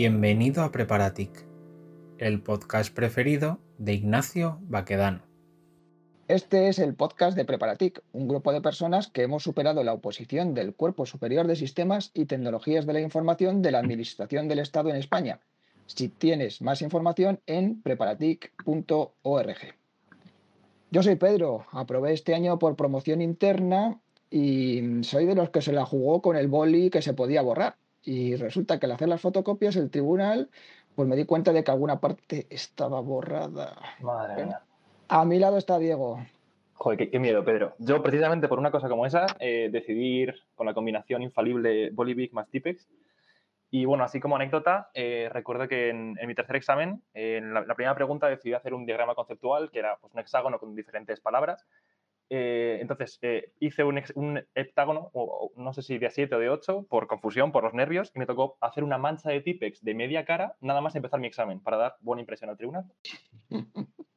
Bienvenido a Preparatic, el podcast preferido de Ignacio Baquedano. Este es el podcast de Preparatic, un grupo de personas que hemos superado la oposición del Cuerpo Superior de Sistemas y Tecnologías de la Información de la Administración del Estado en España. Si tienes más información en preparatic.org. Yo soy Pedro, aprobé este año por promoción interna y soy de los que se la jugó con el boli que se podía borrar. Y resulta que al hacer las fotocopias, el tribunal, pues me di cuenta de que alguna parte estaba borrada. Madre mía. A mi lado está Diego. Joder, qué, miedo, Pedro. Yo, precisamente por una cosa como esa, eh, decidí ir con la combinación infalible Bolivic más Tipex. Y bueno, así como anécdota, eh, recuerdo que en, mi tercer examen, en la, la, primera pregunta decidí hacer un diagrama conceptual, que era pues, un hexágono con diferentes palabras, eh, entonces, eh, hice un, un, heptágono, o, no sé si de 7 o de 8, por confusión, por los nervios, y me tocó hacer una mancha de Tipex de media cara, nada más empezar mi examen, para dar buena impresión al tribunal.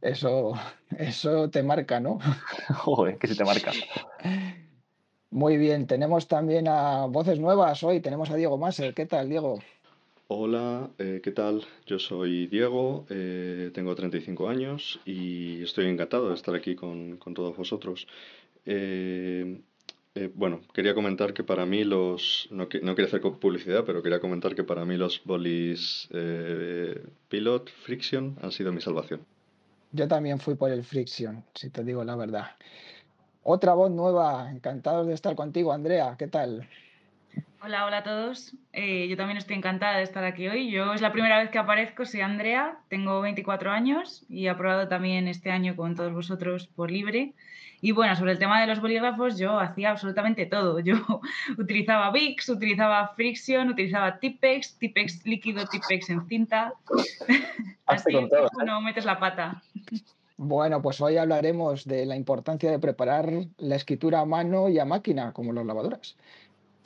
Eso, eso te marca, ¿no? Joder, que sí te marca. Muy bien, tenemos también a voces nuevas hoy, tenemos a Diego Maser. ¿Qué tal, Diego? Hola, eh, ¿qué tal? Yo soy Diego, eh, tengo 35 años y estoy encantado de estar aquí con, con todos vosotros. Eh, bueno, quería comentar que para mí los, no, no, quería hacer publicidad, pero quería comentar que para mí los bolis Pilot Friction han sido mi salvación. Yo también fui por el Friction, si te digo la verdad. Otra voz nueva, encantados de estar contigo, Andrea, ¿qué tal? Hola, hola a todos. Eh, yo también estoy encantada de estar aquí hoy. Yo es la primera vez que aparezco, soy Andrea, tengo 24 años y he aprobado también este año con todos vosotros por libre. Y bueno, sobre el tema de los bolígrafos, yo hacía absolutamente todo. Yo utilizaba VIX, utilizaba Friction, utilizaba Tipex, Tipex líquido, Tipex en cinta. Así que ¿eh? no metes la pata. Bueno, pues hoy hablaremos de la importancia de preparar la escritura a mano y a máquina, como las lavadoras.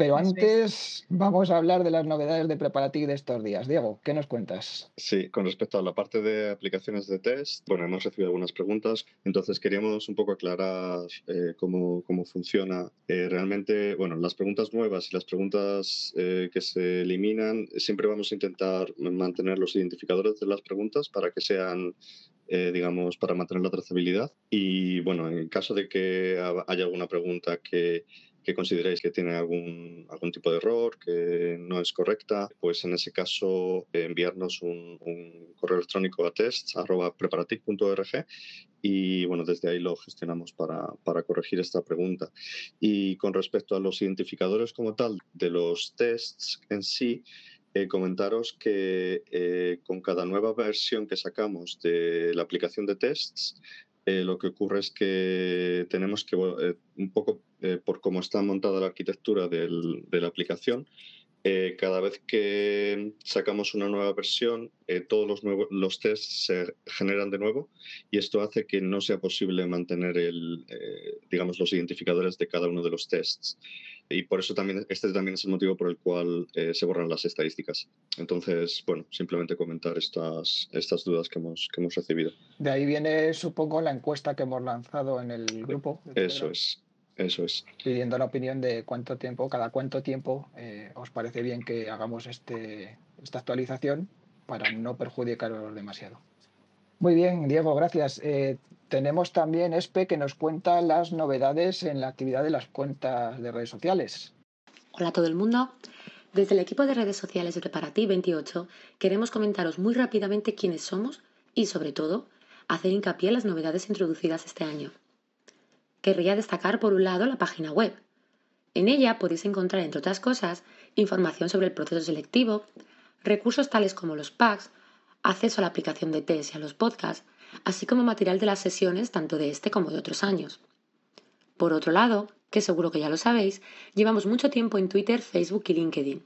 Pero antes vamos a hablar de las novedades de Preparatic de estos días. Diego, ¿qué nos cuentas? Sí, con respecto a la parte de aplicaciones de test, bueno, hemos recibido algunas preguntas, entonces queríamos un poco aclarar eh, cómo, cómo, funciona. Eh, realmente, bueno, las preguntas nuevas y las preguntas eh, que se eliminan, siempre vamos a intentar mantener los identificadores de las preguntas para que sean digamos, para mantener la trazabilidad. Y bueno, en caso de que haya alguna pregunta que que consideréis que tiene algún, algún tipo de error, que no es correcta, pues en ese caso enviarnos un, correo electrónico a tests.preparatic.org y bueno, desde ahí lo gestionamos para, para, corregir esta pregunta. Y con respecto a los identificadores como tal de los tests en sí, eh, comentaros que eh, con cada nueva versión que sacamos de la aplicación de tests, eh, lo que ocurre es que tenemos que, eh, un poco eh, por cómo está montada la arquitectura del, de la aplicación, cada vez que sacamos una nueva versión, todos los, nuevos, los tests se generan de nuevo y esto hace que no sea posible mantener el, digamos, los identificadores de cada uno de los tests y por eso también, este también es el motivo por el cual eh, se borran las estadísticas. Entonces, bueno, simplemente comentar estas, estas dudas que hemos, que hemos recibido. De ahí viene, supongo, la encuesta que hemos lanzado en el grupo. Eso es, eso es. Pidiendo la opinión de cuánto tiempo, cada cuánto tiempo eh, os parece bien que hagamos este, esta actualización para no perjudicaros demasiado. Muy bien, Diego, gracias. Eh, tenemos también ESPE que nos cuenta las novedades en la actividad de las cuentas de redes sociales. Hola a todo el mundo. Desde el equipo de redes sociales de Preparati 28 queremos comentaros muy rápidamente quiénes somos y, sobre todo, hacer hincapié en las novedades introducidas este año. Querría destacar, por un lado, la página web. En ella podéis encontrar, entre otras cosas, información sobre el proceso selectivo, recursos tales como los packs, acceso a la aplicación de test y a los podcasts, así como material de las sesiones tanto de este como de otros años. Por otro lado, que seguro que ya lo sabéis, llevamos mucho tiempo en Twitter, Facebook y LinkedIn.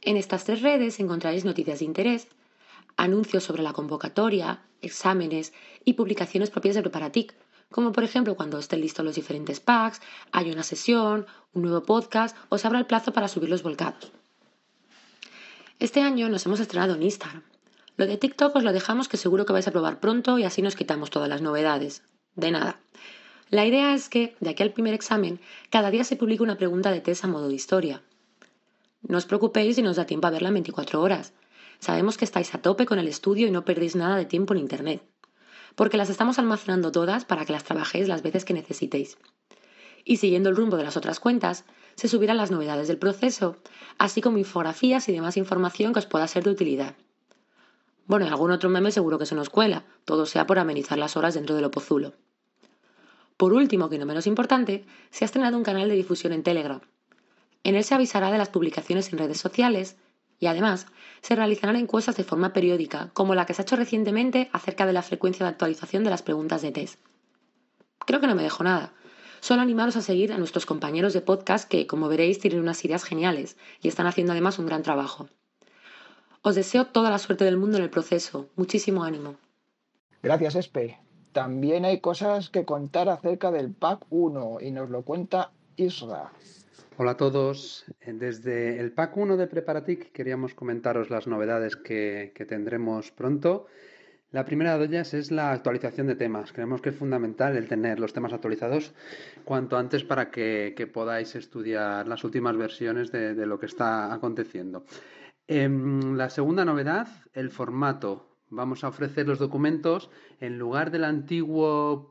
En estas tres redes encontraréis noticias de interés, anuncios sobre la convocatoria, exámenes y publicaciones propias de Preparatic, como por ejemplo cuando estén listos los diferentes packs, hay una sesión, un nuevo podcast o se abra el plazo para subir los volcados. Este año nos hemos estrenado en Instagram, lo de TikTok os lo dejamos que seguro que vais a probar pronto y así nos quitamos todas las novedades. De nada. La idea es que, de aquí al primer examen, cada día se publique una pregunta de test a modo de historia. No os preocupéis si nos da tiempo a verla en 24 horas. Sabemos que estáis a tope con el estudio y no perdéis nada de tiempo en Internet, porque las estamos almacenando todas para que las trabajéis las veces que necesitéis. Y siguiendo el rumbo de las otras cuentas, se subirán las novedades del proceso, así como infografías y demás información que os pueda ser de utilidad. Bueno, y algún otro meme seguro que se nos cuela, todo sea por amenizar las horas dentro del Opozulo. Por último, que no menos importante, se ha estrenado un canal de difusión en Telegram. En él se avisará de las publicaciones en redes sociales y además se realizarán encuestas de forma periódica, como la que se ha hecho recientemente acerca de la frecuencia de actualización de las preguntas de test. Creo que no me dejo nada. Solo animaros a seguir a nuestros compañeros de podcast que, como veréis, tienen unas ideas geniales y están haciendo además un gran trabajo. Os deseo toda la suerte del mundo en el proceso. Muchísimo ánimo. Gracias, Espe. También hay cosas que contar acerca del PAC 1 y nos lo cuenta Isra. Hola a todos. Desde el PAC 1 de Preparatic queríamos comentaros las novedades que, tendremos pronto. La primera de ellas es la actualización de temas. Creemos que es fundamental el tener los temas actualizados cuanto antes para que, podáis estudiar las últimas versiones de, lo que está aconteciendo. En la segunda novedad, el formato. Vamos a ofrecer los documentos en lugar del antiguo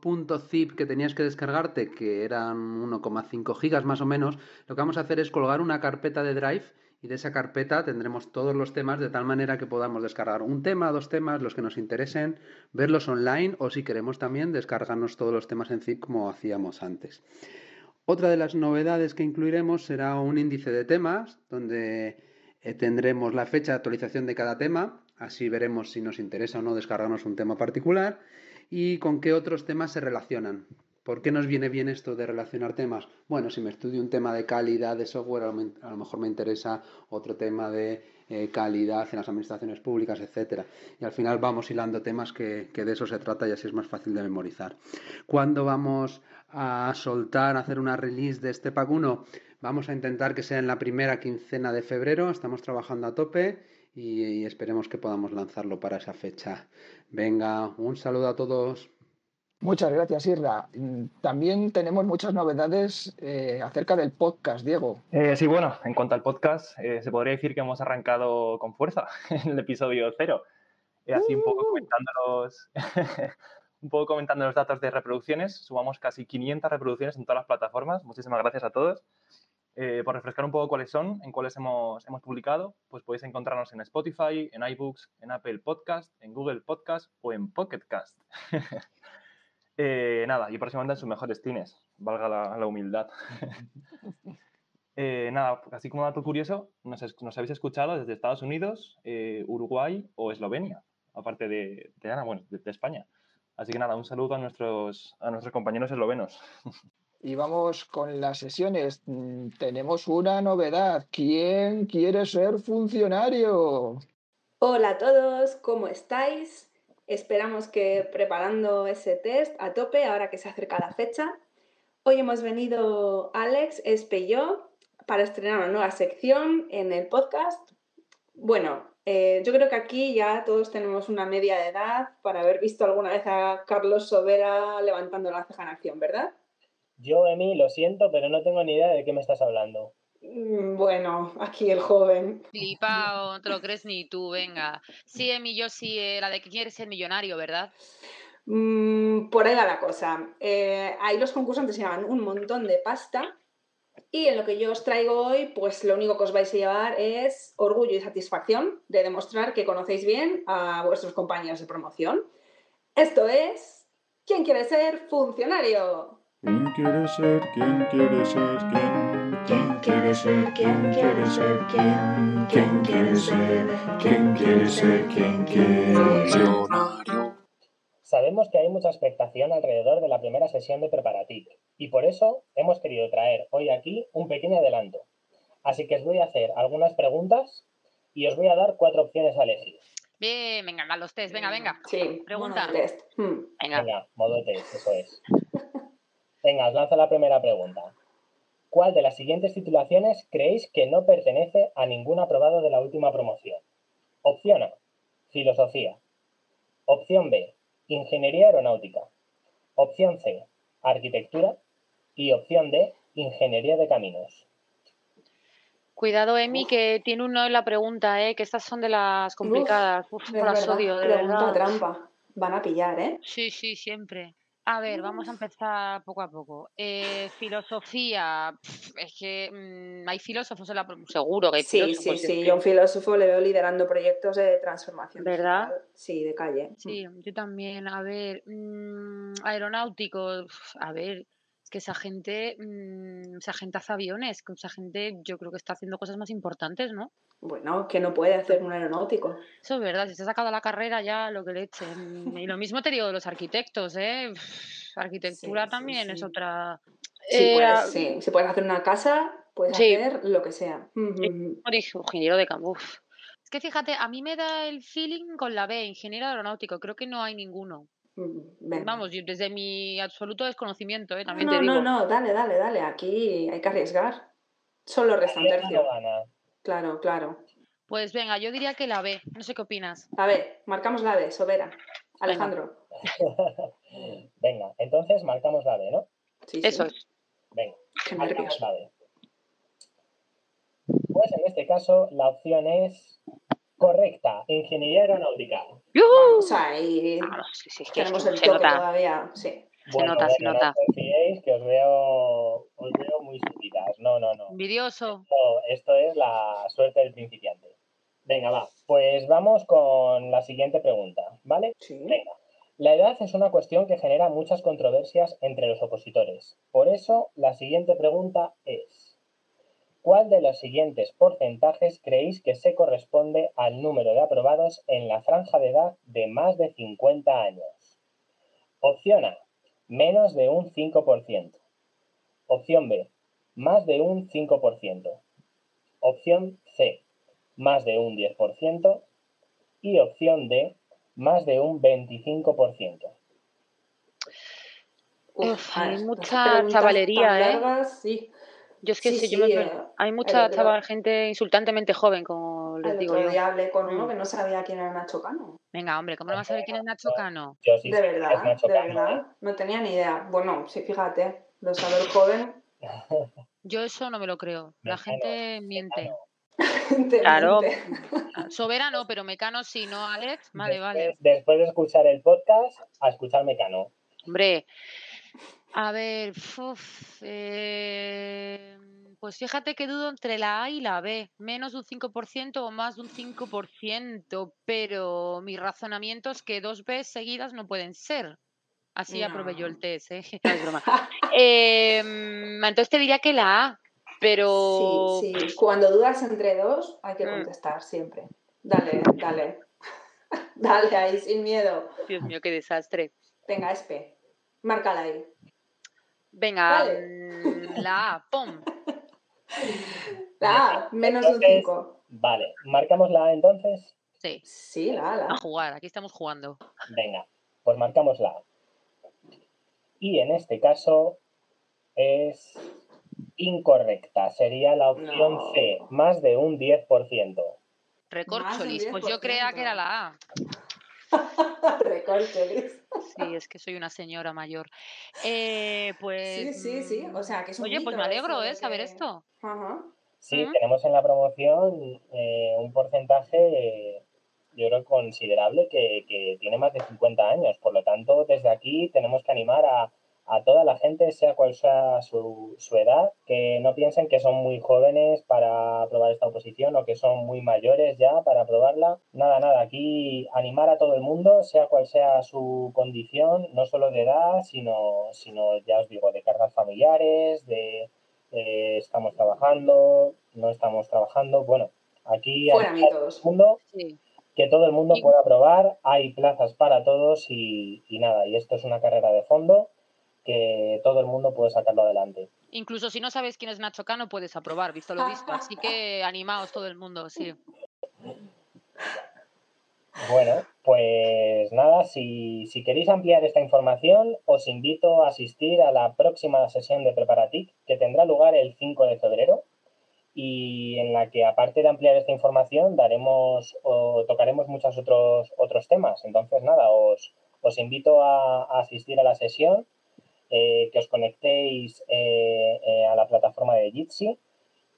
.zip que tenías que descargarte, que eran 1,5 gigas más o menos, lo que vamos a hacer es colgar una carpeta de Drive y de esa carpeta tendremos todos los temas de tal manera que podamos descargar un tema, dos temas, los que nos interesen, verlos online o si queremos también descargarnos todos los temas en zip como hacíamos antes. Otra de las novedades que incluiremos será un índice de temas donde eh, tendremos la fecha de actualización de cada tema, así veremos si nos interesa o no descargarnos un tema particular y con qué otros temas se relacionan. ¿Por qué nos viene bien esto de relacionar temas? Bueno, si me estudio un tema de calidad de software, a lo mejor me interesa otro tema de eh, calidad en las administraciones públicas, etc. Y al final vamos hilando temas que, de eso se trata y así es más fácil de memorizar. ¿Cuándo vamos a soltar, a hacer una release de este pack 1? Vamos a intentar que sea en la primera quincena de febrero, estamos trabajando a tope y, y esperemos que podamos lanzarlo para esa fecha. Venga, un saludo a todos. Muchas gracias, Irra. También tenemos muchas novedades eh, acerca del podcast, Diego. Eh, sí, bueno, en cuanto al podcast, eh, se podría decir que hemos arrancado con fuerza en el episodio cero. así un poco comentando los, un poco comentando los datos de reproducciones. Sumamos casi 500 reproducciones en todas las plataformas. Muchísimas gracias a todos. Eh, por refrescar un poco cuáles son, en cuáles hemos, hemos publicado, pues podéis encontrarnos en Spotify, en iBooks, en Apple Podcast, en Google Podcast o en Pocket Cast. eh, nada, y próximamente en sus mejores tines, valga la, la humildad. eh, nada, así como dato curioso, nos, nos habéis escuchado desde Estados Unidos, eh, Uruguay o Eslovenia, aparte de, de, bueno, de, de España. Así que nada, un saludo a nuestros, a nuestros compañeros eslovenos. Y vamos con las sesiones. Tenemos una novedad. ¿Quién quiere ser funcionario? Hola a todos, ¿cómo estáis? Esperamos que preparando ese test a tope ahora que se acerca la fecha. Hoy hemos venido Alex, Espe y yo para estrenar una nueva sección en el podcast. Bueno, eh, yo creo que aquí ya todos tenemos una media de edad para haber visto alguna vez a Carlos Sobera levantando la ceja en acción, ¿verdad? Yo, Emi, lo siento, pero no tengo ni idea de qué me estás hablando. Mm, Bueno, aquí el joven. Flipa, o no te lo crees ni tú, venga. Sí, Emi, yo sí, eh, la de que quieres ser millonario, ¿verdad? Mm, por ahí va la cosa. Eh, ahí los concursantes se llevan un montón de pasta y en lo que yo os traigo hoy, pues lo único que os vais a llevar es orgullo y satisfacción de demostrar que conocéis bien a vuestros compañeros de promoción. Esto es, ¿quién quiere ser funcionario? ¿Quién quiere ser? ¿Quién quiere ser? ¿Quién? ¿Quién quiere ser? ¿Quién quiere ser? ¿Quién? ¿Quién quiere ser? ¿Quién quiere ser? ¿Quién quiere Sabemos que hay mucha expectación alrededor de la primera sesión de Preparatic y por eso hemos querido traer hoy aquí un pequeño adelanto. Así que os voy a hacer algunas preguntas y os voy a dar cuatro opciones a elegir. Bien, venga, los test, venga, venga. Sí, Pregunta. modo test. Hmm. Venga. Venga, modo test, eso es. Venga, os lanzo la primera pregunta. ¿Cuál de las siguientes titulaciones creéis que no pertenece a ningún aprobado de la última promoción? Opción A, Filosofía. Opción B, Ingeniería Aeronáutica. Opción C, Arquitectura. Y opción D, Ingeniería de Caminos. Cuidado, Emi, que tiene un no en la pregunta, ¿eh? que estas son de las complicadas. Uf, no las verdad, odio, de pregunta verdad. trampa. Van a pillar, ¿eh? Sí, sí, siempre. A ver, vamos a empezar poco a poco. Eh, filosofía, es que mm, hay filósofos en la... Seguro que hay Sí, filósofos. sí, sí. Yo a un filósofo le veo liderando proyectos de transformación ¿Verdad? digital. Sí, de calle. Sí, yo también. A ver, mm, aeronáutico, a ver, que esa gente, mm, esa gente hace aviones, que esa gente yo creo que está haciendo cosas más importantes, ¿no? Bueno, que no puede hacer un aeronáutico. Eso es verdad, si se ha sacado la carrera ya lo que le echen. Y lo mismo te digo de los arquitectos, ¿eh? Arquitectura sí, también es sí. otra... Eh, puedes, a- sí, si puedes hacer una casa, puedes hacer lo que sea. Ujú. ingeniero de campo. Es que fíjate, a mí me da el feeling con la B, ingeniero aeronáutico, creo que no hay ninguno. Venga. Vamos, desde mi absoluto desconocimiento, ¿eh? También No, te no, digo. no, dale, dale, dale. Aquí hay que arriesgar. Solo resta un Arriesga tercio. Claro, claro. Pues venga, yo diría que la B, no sé qué opinas. A ver, marcamos la B, Sobera. Alejandro. Venga, entonces marcamos la B, ¿no? Sí, Eso sí. es. Venga, Qué marcamos nervios. la B. Pues en este caso la opción es correcta, ingeniería aeronáutica. Vamos ahí. Ah, sí, sí, es que Tenemos el se toque nota. todavía. Sí. Bueno, nota, se nota. No os confiéis que os veo, os veo muy subidas. No, no, no. Envidioso. Esto, esto es la suerte del principiante. Venga, va. Pues vamos con la siguiente pregunta, ¿vale? Sí. Venga. La edad es una cuestión que genera muchas controversias entre los opositores. Por eso, la siguiente pregunta es, ¿cuál de los siguientes porcentajes creéis que se corresponde al número de aprobados en la franja de edad de más de 50 años? Opción A, menos de un 5%. Opción B, más de un 5%. Opción C, más de un 10%. Y opción D, más de un 25%. Uf, a hay mucha chavalería, ¿eh? largas, sí. Yo es que Sí, yo me eh, hay mucha otro- chaval, gente insultantemente joven, como les El digo otro yo. día hablé con uno Mm. que no sabía quién era Nacho Cano. Venga, hombre, ¿cómo no vas a saber quién es Nacho Cano? Yo sí De verdad, Nacho de Cano, ¿eh? verdad. No tenía ni idea. Bueno, sí, fíjate, lo sabe el joven. Yo eso no me lo creo. La Mecano, gente miente. te Claro. miente. Sobera no, pero Mecano sí, ¿no, Alex? Vale, vale. Después de escuchar el podcast, a escuchar Mecano. Hombre, a ver, uf, eh, pues fíjate que dudo entre la A y la B, menos de un 5% o más de un 5%, pero mi razonamiento es que dos B seguidas no pueden ser. Así aprobé yo el No. test, ¿eh? No, es broma. Em, entonces te diría que la A, pero... Sí, sí. Cuando dudas entre dos, hay que Mm. contestar siempre. Dale, dale. Dale ahí, sin miedo. Dios mío, qué desastre. Venga, Espe. Márcala ahí. Venga, mm, la A, pum. La A, menos de un Entonces- 5. Vale, marcamos la A entonces. Sí, Sí, la A, la a A. jugar, aquí estamos jugando. Venga, pues marcamos la A. Y en este caso es incorrecta. Sería la opción No. C, más de un 10%. Recorcholis, pues yo creía que era la A. Recorcholis. Sí, es que soy una señora mayor. Eh, pues. Sí, sí, sí. O sea, que es un Oye, pues me alegro, ¿eh? Saber que- esto. Ajá. Sí, tenemos en la promoción eh, un porcentaje, yo creo, considerable que, que tiene más de 50 años. Por lo tanto, desde aquí tenemos que animar a, a toda la gente, sea cual sea su, su edad, que no piensen que son muy jóvenes para aprobar esta oposición o que son muy mayores ya para aprobarla. Nada, nada, aquí animar a todo el mundo, sea cual sea su condición, no solo de edad, sino, sino ya os digo, de cargas familiares, de eh, estamos trabajando, no estamos trabajando. Bueno, aquí animar a todo el mundo, Sí. que todo el mundo pueda aprobar, hay plazas para todos y, y nada, y esto es una carrera de fondo que todo el mundo puede sacarlo adelante. Incluso si no sabes quién es Nacho Cano, puedes aprobar, visto lo visto. Así que animaos todo el mundo, sí. Bueno, pues nada, si, si queréis ampliar esta información, os invito a asistir a la próxima sesión de Preparatic, que tendrá lugar el 5 de febrero, y en la que aparte de ampliar esta información, daremos o tocaremos muchos otros, otros temas. Entonces, nada, os, os invito a, a asistir a la sesión, eh, que os conectéis eh, eh, a la plataforma de Jitsi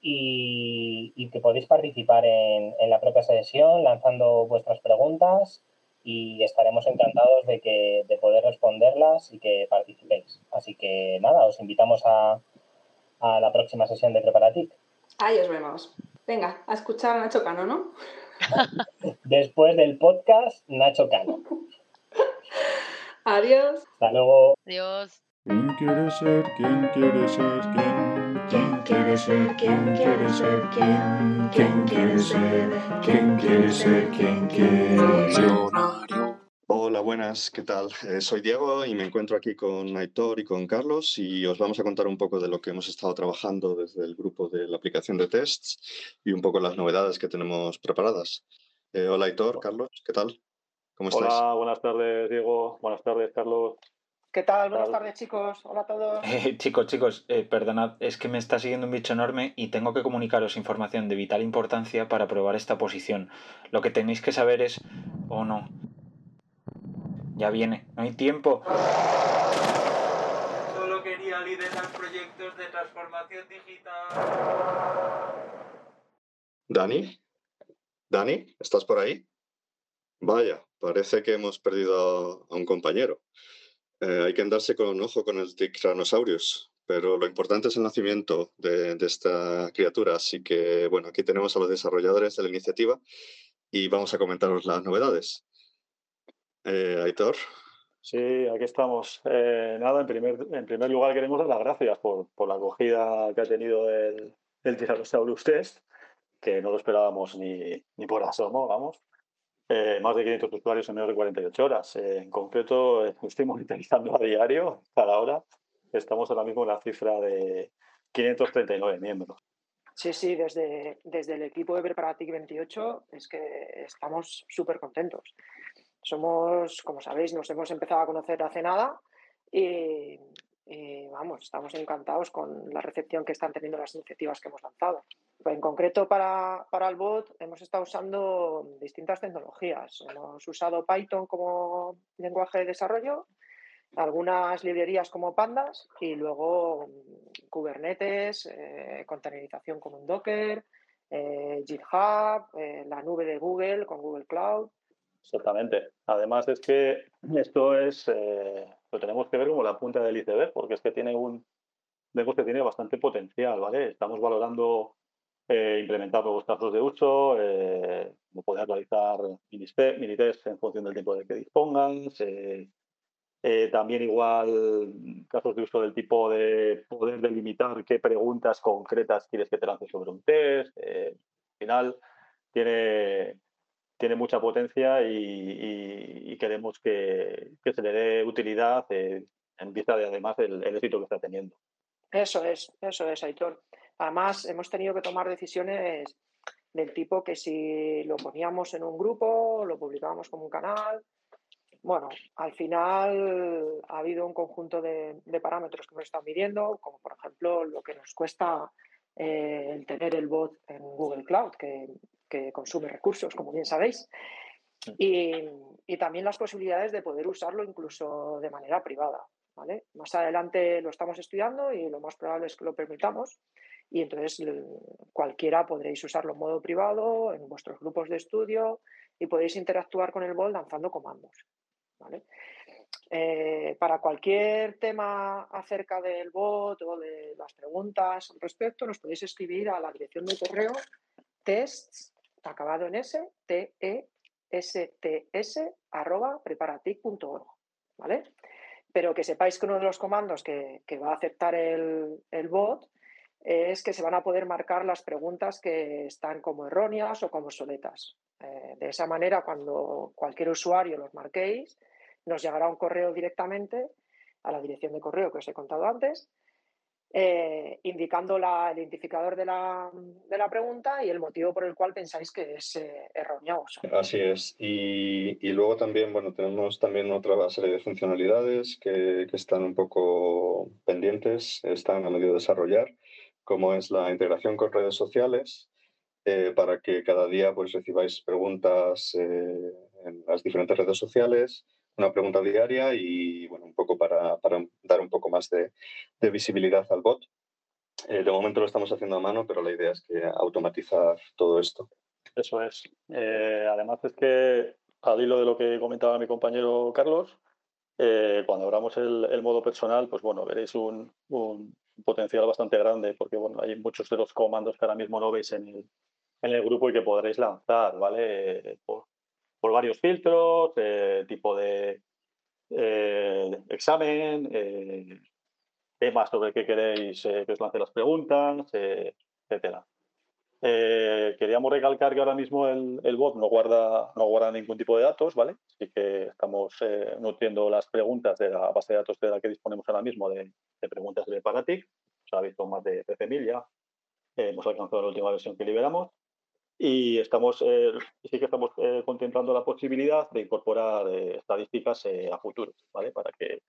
y, y que podéis participar en, en la propia sesión lanzando vuestras preguntas y estaremos encantados de, que, de poder responderlas y que participéis. Así que nada, os invitamos a, a la próxima sesión de Preparatic. Ahí os vemos. Venga, a escuchar a Nacho Cano, ¿no? Después del podcast, Nacho Cano. Adiós. Hasta luego. Adiós. ¿Quién quiere ser? ¿Quién quiere ser? ¿Quién? ¿Quién quiere ser? ¿Quién quiere ser? ¿Quién? ¿Quién quiere ser? ¿Quién quiere ser? ¿Quién quiere? Funcionario. Hola, buenas, ¿qué tal? Eh, soy Diego y me encuentro aquí con Aitor y con Carlos y os vamos a contar un poco de lo que hemos estado trabajando desde el grupo de la aplicación de tests y un poco las novedades que tenemos preparadas. Eh, hola, Aitor, Carlos, ¿qué tal? ¿Cómo estáis? Hola, buenas tardes, Diego. Buenas tardes, Carlos. ¿Qué tal? Buenas tardes, chicos. Hola a todos. Eh, chicos, chicos, eh, perdonad, es que me está siguiendo un bicho enorme y tengo que comunicaros información de vital importancia para probar esta posición. Lo que tenéis que saber es... o no. Ya viene, no hay tiempo. Solo quería liderar proyectos de transformación digital. ¿Dani? ¿Dani? ¿Estás por ahí? Vaya, parece que hemos perdido a un compañero. Eh, hay que andarse con ojo con el Tyrannosaurus, pero lo importante es el nacimiento de, esta criatura. Así que, bueno, aquí tenemos a los desarrolladores de la iniciativa y vamos a comentaros las novedades. Eh, Aitor, Sí, aquí estamos. Eh, nada, en primer, en primer lugar queremos dar las gracias por, la acogida que ha tenido el, el Tyrannosaurus Test, que no lo esperábamos ni por asomo, vamos. Eh, más de 500 usuarios en menos de 48 horas. Eh, en concreto, eh, estoy monitorizando a diario, cada hora. Estamos ahora mismo en la cifra de 539 miembros. Sí, sí, desde, desde el equipo de Preparatic 28 es que estamos súper contentos. Somos, como sabéis, nos hemos empezado a conocer hace nada y, y, vamos, estamos encantados con la recepción que están teniendo las iniciativas que hemos lanzado. En concreto, para, para el bot hemos estado usando distintas tecnologías. Hemos usado Python como lenguaje de desarrollo, algunas librerías como Pandas y luego mm, Kubernetes, eh, containerización con un Docker, eh, GitHub, eh, la nube de Google con Google Cloud. Exactamente. Además es que esto es, lo tenemos que ver como la punta del iceberg, porque es que tiene un que tiene bastante potencial, ¿vale? Estamos valorando eh, implementar nuevos casos de uso, eh, poder realizar mini-test mini en función del tiempo del que dispongas, eh, también igual casos de uso del tipo de poder delimitar qué preguntas concretas quieres que te lance sobre un test. Eh, al final tiene, tiene mucha potencia y queremos que, que se le dé utilidad eh, en vista de además el, el éxito que está teniendo. Eso es, eso es, Aitor. Además, hemos tenido que tomar decisiones del tipo que si lo poníamos en un grupo, lo publicábamos como un canal. Bueno, al final ha habido un conjunto de, de parámetros que nos están midiendo, como por ejemplo lo que nos cuesta eh, el tener el bot en Google Cloud, que, que consume recursos, como bien sabéis. Y, y también las posibilidades de poder usarlo incluso de manera privada. ¿vale? Más adelante lo estamos estudiando y lo más probable es que lo permitamos. Y entonces cualquiera podréis usarlo en modo privado, en vuestros grupos de estudio y podéis interactuar con el bot lanzando comandos. ¿vale? Eh, para cualquier tema acerca del bot o de las preguntas al respecto, nos podéis escribir a la dirección de correo tests, acabado en S, T E S T S, arroba preparatic.org. ¿vale? Pero que sepáis que uno de los comandos que, va a aceptar el bot es que se van a poder marcar las preguntas que están como erróneas o como obsoletas. Eh, de esa manera, cuando cualquier usuario los marquéis, nos llegará un correo directamente a la dirección de correo que os he contado antes, eh, indicando el identificador de la, de la pregunta y el motivo por el cual pensáis que es eh, errónea o obsoleta. Así es. Y, y luego también, bueno, tenemos también otra serie de funcionalidades que, que están un poco pendientes, están a medio de desarrollar, como es la integración con redes sociales, eh, para que cada día pues recibáis preguntas eh, en las diferentes redes sociales, una pregunta diaria y, bueno, un poco para, para dar un poco más de, de visibilidad al bot. Eh, de momento lo estamos haciendo a mano, pero la idea es que automatizar todo esto. Eso es. Eh, además es que, al hilo de lo que comentaba mi compañero Carlos, cuando abramos el, el, modo personal, pues bueno, veréis un, un, potencial bastante grande, porque bueno, hay muchos de los comandos que ahora mismo no veis en el, en el grupo y que podréis lanzar, ¿vale? Por, varios filtros, tipo de examen, temas sobre qué queréis que os lance las preguntas, etcétera. Eh, queríamos recalcar que ahora mismo el, el, bot no guarda, no guarda ningún tipo de datos, ¿vale? Así que estamos eh, nutriendo las preguntas de la base de datos de la que disponemos ahora mismo de, de preguntas de Paratic. Se ha visto más de 13.000 ya. Eh, hemos alcanzado la última versión que liberamos. Y estamos, sí que estamos contemplando la posibilidad de incorporar estadísticas a futuro, ¿vale? Para que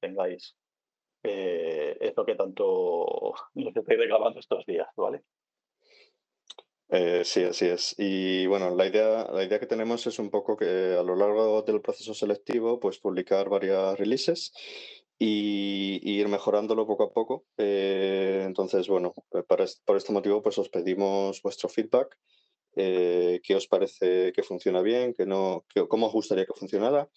tengáis esto que tanto nos estáis reclamando estos días, ¿vale? Eh, sí, así es. Y bueno, la idea, la idea que tenemos es un poco que a lo largo del proceso selectivo, pues publicar varias releases y, y ir mejorándolo poco a poco. Eh, entonces, bueno, para, por este motivo, pues os pedimos vuestro feedback. Eh, ¿Qué os parece que funciona bien? Que no, que, ¿Cómo os gustaría que funcionara?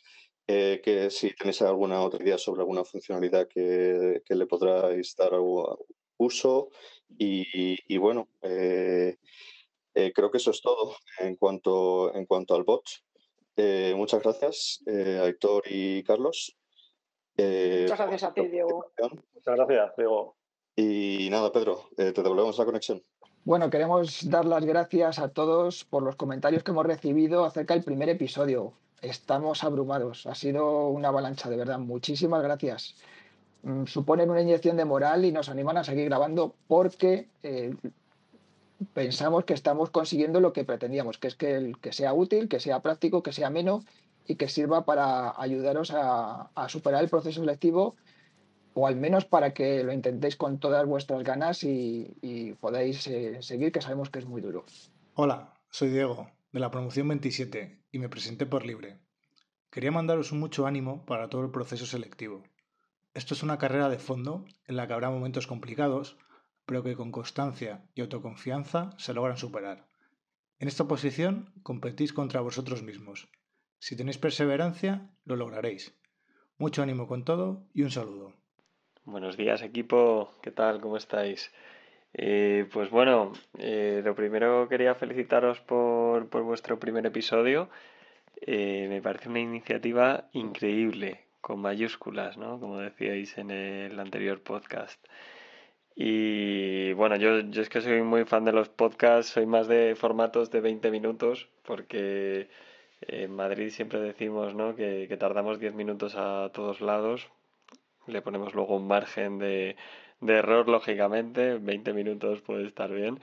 Eh, que si tenéis alguna otra idea sobre alguna funcionalidad que, que le podráis dar uso. Y, y bueno, eh, eh, creo que eso es todo en cuanto, en cuanto al bot. Eh, muchas gracias, eh, Héctor y Carlos. muchas gracias a ti, Diego. Muchas gracias, Diego. Y nada, Pedro, te devolvemos la conexión. Bueno, queremos dar las gracias a todos por los comentarios que hemos recibido acerca del primer episodio. Estamos abrumados. Ha sido una avalancha, de verdad. Muchísimas gracias. Mm, suponen una inyección de moral y nos animan a seguir grabando porque eh, pensamos que estamos consiguiendo lo que pretendíamos, que es que, el, que sea útil, que sea práctico, que sea ameno y que sirva para ayudaros a, superar el proceso selectivo o al menos para que lo intentéis con todas vuestras ganas y, y podáis eh, seguir, que sabemos que es muy duro. Hola, soy Diego, de la promoción 27, y me presenté por libre. Quería mandaros un mucho ánimo para todo el proceso selectivo. Esto es una carrera de fondo en la que habrá momentos complicados, pero que con constancia y autoconfianza se logran superar. En esta posición competís contra vosotros mismos. Si tenéis perseverancia, lo lograréis. Mucho ánimo con todo y un saludo. Buenos días equipo, ¿qué tal? ¿Cómo estáis? Eh, pues bueno, eh, lo primero quería felicitaros por, por vuestro primer episodio. Eh, me parece una iniciativa increíble, con mayúsculas, ¿no? Como decíais en el anterior podcast. Y bueno, yo, yo es que soy muy fan de los podcasts, soy más de formatos de 20 minutos, porque en Madrid siempre decimos ¿no? que, tardamos 10 minutos a todos lados, le ponemos luego un margen de, de error, lógicamente, 20 minutos puede estar bien.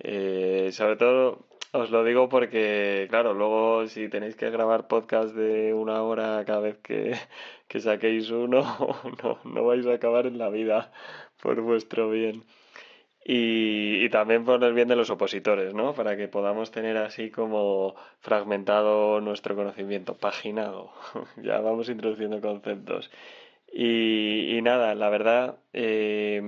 Eh, sobre todo os lo digo porque, claro, luego si tenéis que grabar podcast de una hora cada vez que, que saquéis uno, no, no vais a acabar en la vida por vuestro bien. Y, y, también por el bien de los opositores, ¿no? Para que podamos tener así como fragmentado nuestro conocimiento, paginado. ya vamos introduciendo conceptos. Y, y nada, la verdad eh,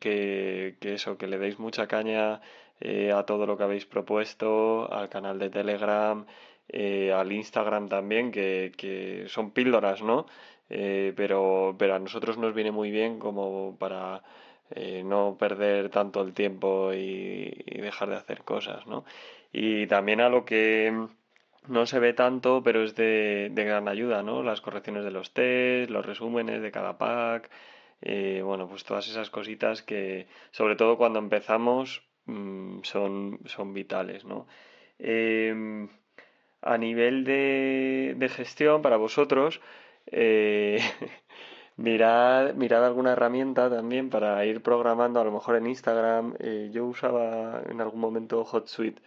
que, que, eso, que le deis mucha caña eh, a todo lo que habéis propuesto, al canal de Telegram, eh, al Instagram también, que, que son píldoras, ¿no? Eh, pero, pero a nosotros nos viene muy bien como para eh, no perder tanto el tiempo y, dejar de hacer cosas, ¿no? Y también a lo que no se ve tanto, pero es de, de gran ayuda, ¿no? Las correcciones de los test, los resúmenes de cada pack, eh, bueno, pues todas esas cositas que, sobre todo cuando empezamos, mmm, son, son vitales, ¿no? Eh, a nivel de, de gestión para vosotros, eh, mirad, mirad alguna herramienta también para ir programando, a lo mejor en Instagram. Eh, yo usaba en algún momento HotSuite,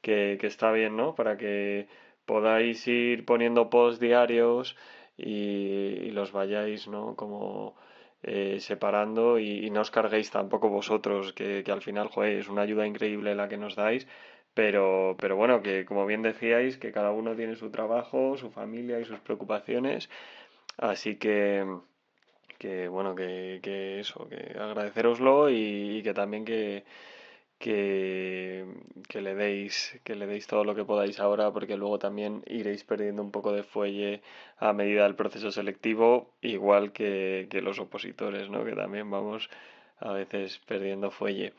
que, que está bien, ¿no? Para que podáis ir poniendo posts diarios y, los vayáis, ¿no? Como eh, separando y, no os carguéis tampoco vosotros, que, al final, es una ayuda increíble la que nos dais pero, pero bueno, que como bien decíais, que cada uno tiene su trabajo, su familia y sus preocupaciones. Así que, que bueno, que, que eso, que agradeceroslo y, que también que, que, que le deis, que le deis todo lo que podáis ahora, porque luego también iréis perdiendo un poco de fuelle a medida del proceso selectivo, igual que, que los opositores, ¿no? Que también vamos a veces perdiendo fuelle.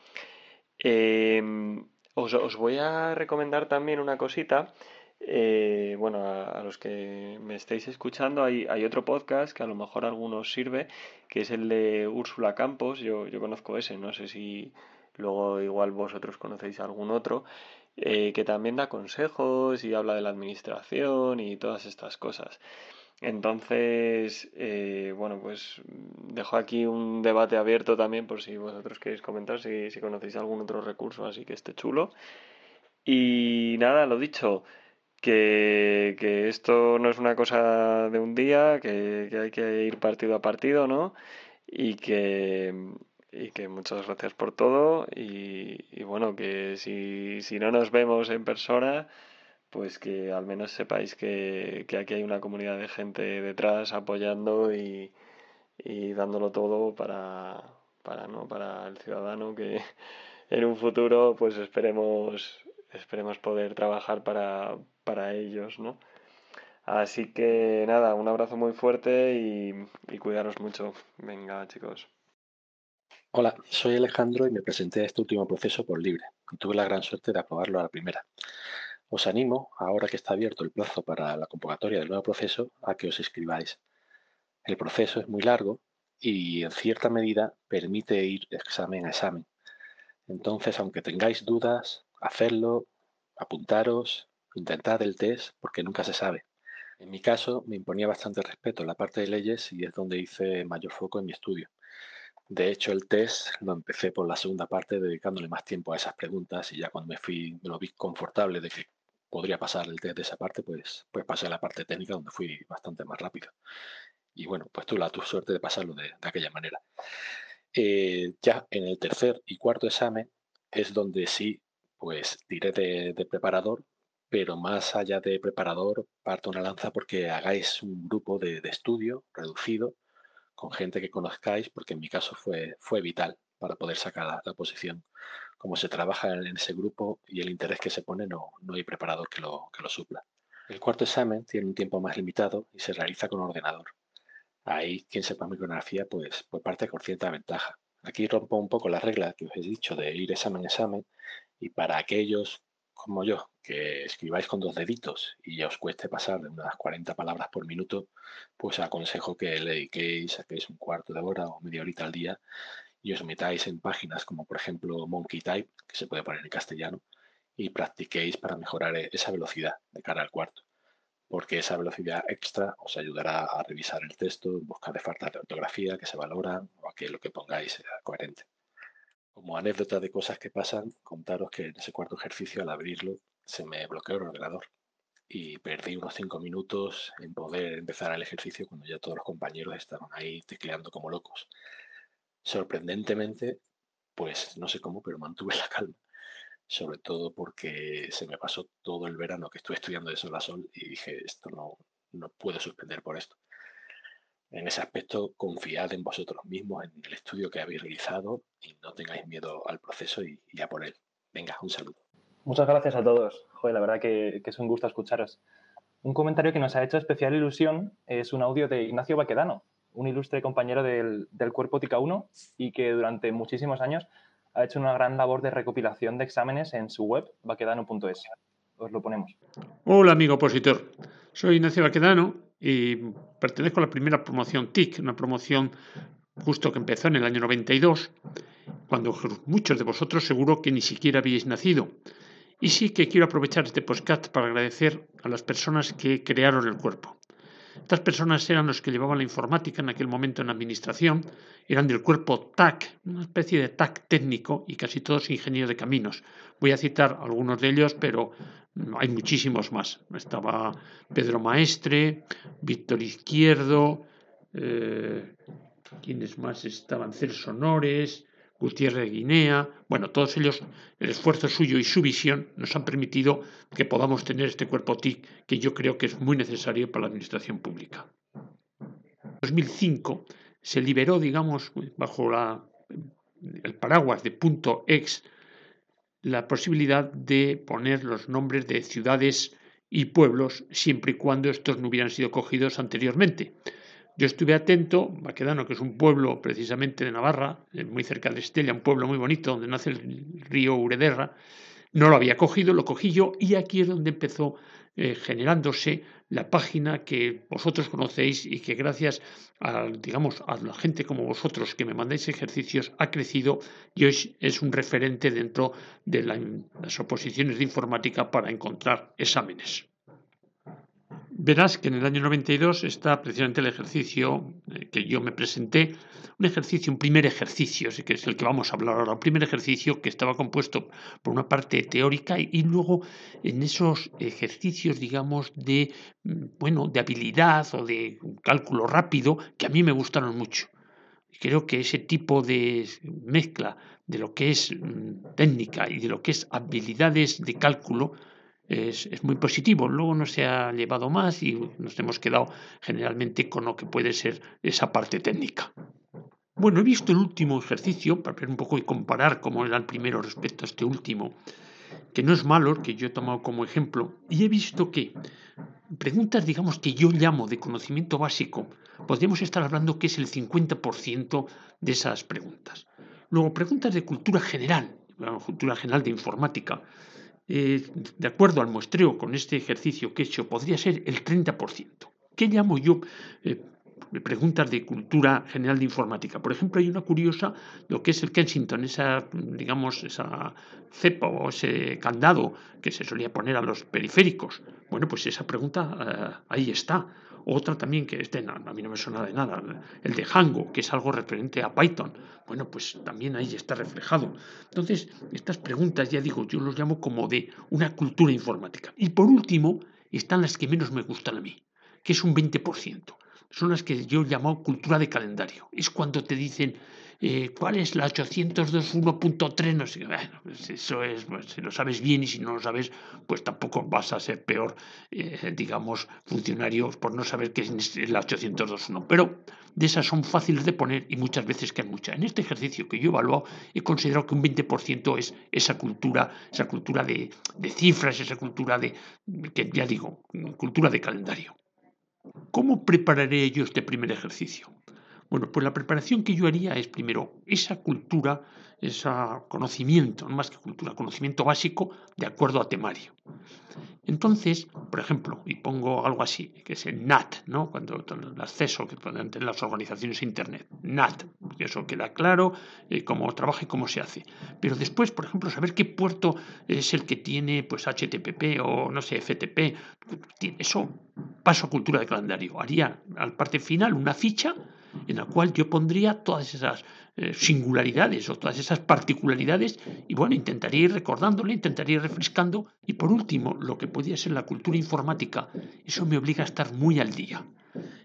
Em, os, os voy a recomendar también una cosita. Eh, bueno, a, los que me estéis escuchando, hay, hay otro podcast que a lo mejor a algunos sirve, que es el de Úrsula Campos. Yo, yo conozco ese, no sé si luego igual vosotros conocéis algún otro, eh, que también da consejos y habla de la administración y todas estas cosas. Entonces, eh, bueno, pues dejo aquí un debate abierto también por si vosotros queréis comentar, si, si conocéis algún otro recurso así que esté chulo. Y nada, lo dicho, que, que esto no es una cosa de un día, que, que hay que ir partido a partido, ¿no? Y que, y que muchas gracias por todo y, y bueno, que si, si no nos vemos en persona, pues que al menos sepáis que, que aquí hay una comunidad de gente detrás apoyando y, y dándolo todo para, para, ¿no? para el ciudadano que en un futuro pues esperemos, esperemos poder trabajar para, para ellos, ¿no? Así que nada, un abrazo muy fuerte y, cuidaros mucho. Venga, chicos. Hola, soy Alejandro y me presenté a este último proceso por libre y tuve la gran suerte de aprobarlo a la primera. Os animo, ahora que está abierto el plazo para la convocatoria del nuevo proceso, a que os inscribáis. El proceso es muy largo y en cierta medida permite ir examen a examen. Entonces, aunque tengáis dudas, hacedlo, apuntaros, intentad el test porque nunca se sabe. En mi caso, me imponía bastante respeto en la parte de leyes y es donde hice mayor foco en mi estudio. De hecho, el test lo empecé por la segunda parte dedicándole más tiempo a esas preguntas y ya cuando me fui, me lo vi confortable de que podría pasar el test de esa parte, pues, pues pasé a la parte técnica donde fui bastante más rápido. Y bueno, pues tuve la tu suerte de pasarlo de, aquella manera. Eh, ya en el tercer y cuarto examen es donde sí, pues tiré de, de preparador, pero más allá de preparador, parto una lanza porque hagáis un grupo de, estudio reducido con gente que conozcáis, porque en mi caso fue, fue vital para poder sacar la, posición. Como se trabaja en ese grupo y el interés que se pone, no, no hay preparador que lo, que lo supla. El cuarto examen tiene un tiempo más limitado y se realiza con ordenador. Ahí, quien sepa micrografía, pues, pues parte con cierta ventaja. Aquí rompo un poco la regla que os he dicho de ir examen examen y para aquellos como yo, que escribáis con dos deditos y ya os cueste pasar de unas 40 palabras por minuto, pues aconsejo que le dediquéis, saquéis un cuarto de hora o media horita al día y os metáis en páginas como por ejemplo Monkey Type, que se puede poner en castellano, y practiquéis para mejorar e-, esa velocidad de cara al cuarto, porque esa velocidad extra os ayudará a revisar el texto en busca de faltas de ortografía que se valoran o a que lo que pongáis sea coherente. Como anécdota de cosas que pasan, contaros que en ese cuarto ejercicio al abrirlo se me bloqueó el ordenador y perdí unos cinco minutos en poder empezar el ejercicio cuando ya todos los compañeros estaban ahí tecleando como locos. Sorprendentemente, pues no sé cómo, pero mantuve la calma, sobre todo porque se me pasó todo el verano que estuve estudiando de sol a sol y dije, esto no, no puedo suspender por esto. En ese aspecto, confiad en vosotros mismos, en el estudio que habéis realizado y no tengáis miedo al proceso y, y a por él. Venga, un saludo. Muchas gracias a todos. Joder, la verdad que, que es un gusto escucharos. Un comentario que nos ha hecho especial ilusión es un audio de Ignacio Baquedano, un ilustre compañero del, del Cuerpo TICA 1 y que durante muchísimos años ha hecho una gran labor de recopilación de exámenes en su web, baquedano.es. Os lo ponemos. Hola, amigo opositor. Soy Ignacio Baquedano y pertenezco a la primera promoción TIC, una promoción justo que empezó en el año 92, cuando muchos de vosotros seguro que ni siquiera habíais nacido. Y sí que quiero aprovechar este podcast para agradecer a las personas que crearon el cuerpo. Estas personas eran los que llevaban la informática en aquel momento en administración, eran del cuerpo TAC, una especie de TAC técnico y casi todos ingenieros de caminos. Voy a citar algunos de ellos, pero hay muchísimos más. Estaba Pedro Maestre, Víctor Izquierdo, eh, ¿quiénes más estaban? Celso Honores, Gutiérrez de Guinea. Bueno, todos ellos, el esfuerzo suyo y su visión nos han permitido que podamos tener este cuerpo TIC que yo creo que es muy necesario para la administración pública. En 2005 se liberó, digamos, bajo la, el paraguas de punto .ex la posibilidad de poner los nombres de ciudades y pueblos siempre y cuando estos no hubieran sido cogidos anteriormente. Yo estuve atento, Baquedano, que es un pueblo precisamente de Navarra, eh, muy cerca de Estella, un pueblo muy bonito donde nace el río Urederra, no lo había cogido, lo cogí yo y aquí es donde empezó eh, generándose la página que vosotros conocéis y que gracias a, digamos, a la gente como vosotros que me mandáis ejercicios ha crecido y hoy es un referente dentro de las oposiciones de informática para encontrar exámenes. Verás que en el año 92 está precisamente el ejercicio eh, que yo me presenté, un ejercicio, un primer ejercicio, que es el que vamos a hablar ahora, un primer ejercicio que estaba compuesto por una parte teórica y, luego en esos ejercicios, digamos, de, mm, bueno, de habilidad o de cálculo rápido que a mí me gustaron mucho. Creo que ese tipo de mezcla de lo que es mm, técnica y de lo que es habilidades de cálculo, es, muy positivo. Luego no se ha llevado más y nos hemos quedado generalmente con lo que puede ser esa parte técnica. Bueno, he visto el último ejercicio, para ver un poco y comparar cómo era el primero respecto a este último, que no es malo, que yo he tomado como ejemplo, y he visto que preguntas, digamos, que yo llamo de conocimiento básico, podríamos estar hablando que es el 50% de esas preguntas. Luego, preguntas de cultura general, cultura general de informática, eh, de acuerdo al muestreo con este ejercicio que he hecho, podría ser el 30%. ¿Qué llamo yo eh, preguntas de cultura general de informática? Por ejemplo, hay una curiosa, lo que es el Kensington, esa, digamos, esa cepa o ese candado que se solía poner a los periféricos. Bueno, pues esa pregunta eh, ahí está. Otra también que este, a mí no me suena de nada, el de Django, que es algo referente a Python. Bueno, pues también ahí está reflejado. Entonces, estas preguntas, ya digo, yo los llamo como de una cultura informática. Y por último, están las que menos me gustan a mí, que es un 20%. Son las que yo llamo cultura de calendario. Es cuando te dicen, eh, ¿cuál es la 802.1.3? No sé, bueno, pues eso es, pues, si lo sabes bien y si no lo sabes, pues tampoco vas a ser peor, eh, digamos, funcionario por no saber qué es la 802.1. Pero de esas son fáciles de poner y muchas veces que hay muchas. En este ejercicio que yo evaluado, he considerado que un 20% es esa cultura, esa cultura de, de cifras, esa cultura de, que ya digo, cultura de calendario. ¿Cómo prepararé yo este primer ejercicio? Bueno, pues la preparación que yo haría es primero esa cultura, ese conocimiento, no más que cultura, conocimiento básico de acuerdo a temario. Entonces, por ejemplo, y pongo algo así, que es el NAT, ¿no? Cuando el acceso que pueden tener las organizaciones a Internet, NAT, que eso queda claro, eh, cómo trabaja y cómo se hace. Pero después, por ejemplo, saber qué puerto es el que tiene pues HTTP o no sé, FTP, eso paso a cultura de calendario. Haría al parte final una ficha en la cual yo pondría todas esas eh, singularidades o todas esas particularidades y bueno, intentaría ir recordándole, intentaría ir refrescando y por último, lo que podía ser la cultura informática, eso me obliga a estar muy al día.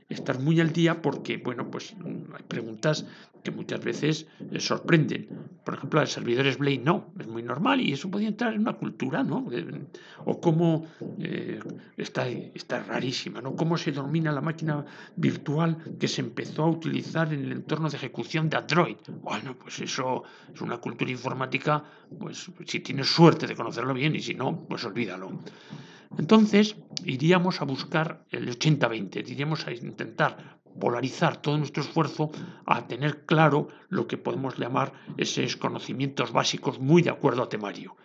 Estar muy al día porque, bueno, pues hay preguntas que muchas veces sorprenden. Por ejemplo, los servidores Blade no, es muy normal y eso podía entrar en una cultura, ¿no? O cómo eh, está, está rarísima, ¿no? Cómo se domina la máquina virtual que se empezó a utilizar en el entorno de ejecución de Android. Bueno, pues eso es una cultura informática, pues si tienes suerte de conocerlo bien y si no, pues olvídalo. Entonces, iríamos a buscar el 80-20, iríamos a intentar polarizar todo nuestro esfuerzo a tener claro lo que podemos llamar esos conocimientos básicos muy de acuerdo a temario.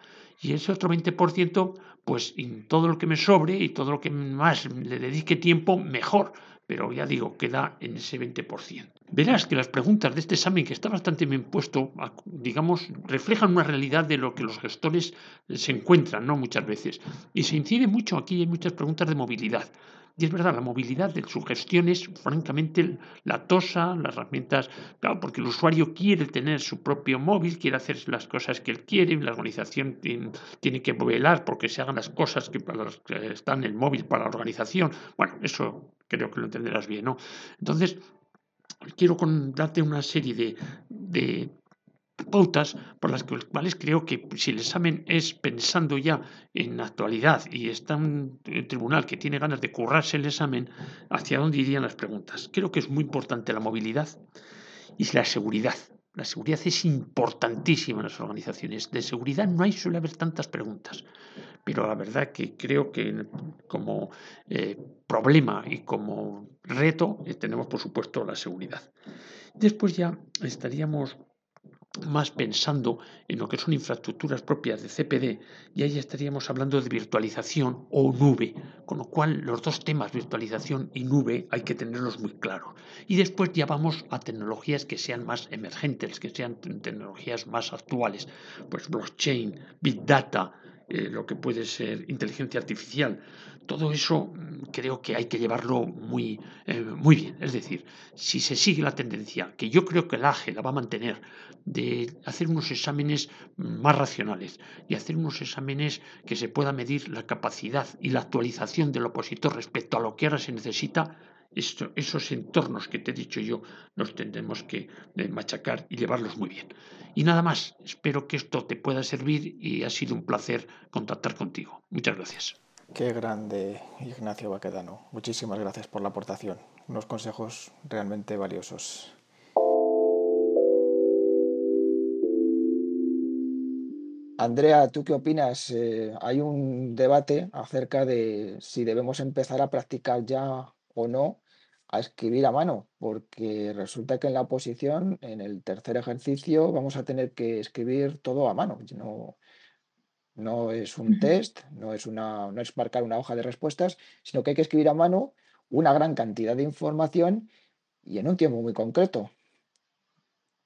Y ese otro 20%, pues en todo lo que me sobre y todo lo que más le dedique tiempo, mejor pero ya digo, queda en ese 20%. Verás que las preguntas de este examen, que está bastante bien puesto, digamos, reflejan una realidad de lo que los gestores se encuentran, ¿no? Muchas veces. Y se incide mucho, aquí hay muchas preguntas de movilidad. Y es verdad, la movilidad de su gestión es francamente la tosa, las herramientas, claro, porque el usuario quiere tener su propio móvil, quiere hacer las cosas que él quiere, la organización tiene que velar porque se hagan las cosas que, están en el móvil para la organización. Bueno, eso creo que lo entenderás bien, ¿no? Entonces, quiero darte una serie de pautas por las cuales creo que si el examen es pensando ya en la actualidad y está un tribunal que tiene ganas de currarse el examen, hacia dónde irían las preguntas. Creo que es muy importante la movilidad y la seguridad. La seguridad es importantísima en las organizaciones. De seguridad no hay suele haber tantas preguntas, pero la verdad que creo que como eh, problema y como reto eh, tenemos por supuesto la seguridad. Después ya estaríamos más pensando en lo que son infraestructuras propias de CPD y ahí estaríamos hablando de virtualización o nube, con lo cual los dos temas, virtualización y nube, hay que tenerlos muy claros. Y después ya vamos a tecnologías que sean más emergentes, que sean tecnologías más actuales, pues blockchain, big data, eh, lo que puede ser inteligencia artificial. Todo eso mm, creo que hay que llevarlo muy, eh, muy bien. Es decir, si se sigue la tendencia, que yo creo que el AGE la va a mantener, de hacer unos exámenes más racionales y hacer unos exámenes que se pueda medir la capacidad y la actualización del opositor respecto a lo que ahora se necesita, esos entornos que te he dicho yo los tendremos que eh, machacar y llevarlos muy bien. Y nada más, espero que esto te pueda servir y ha sido un placer contactar contigo. Muchas gracias. Qué grande, Ignacio Baquedano. Muchísimas gracias por la aportación. Unos consejos realmente valiosos. Andrea, ¿tú qué opinas? Eh, hay un debate acerca de si debemos empezar a practicar ya o no a escribir a mano, porque resulta que en la oposición, en el tercer ejercicio, vamos a tener que escribir todo a mano. No, no es un test, no es, una, no es marcar una hoja de respuestas, sino que hay que escribir a mano una gran cantidad de información y en un tiempo muy concreto.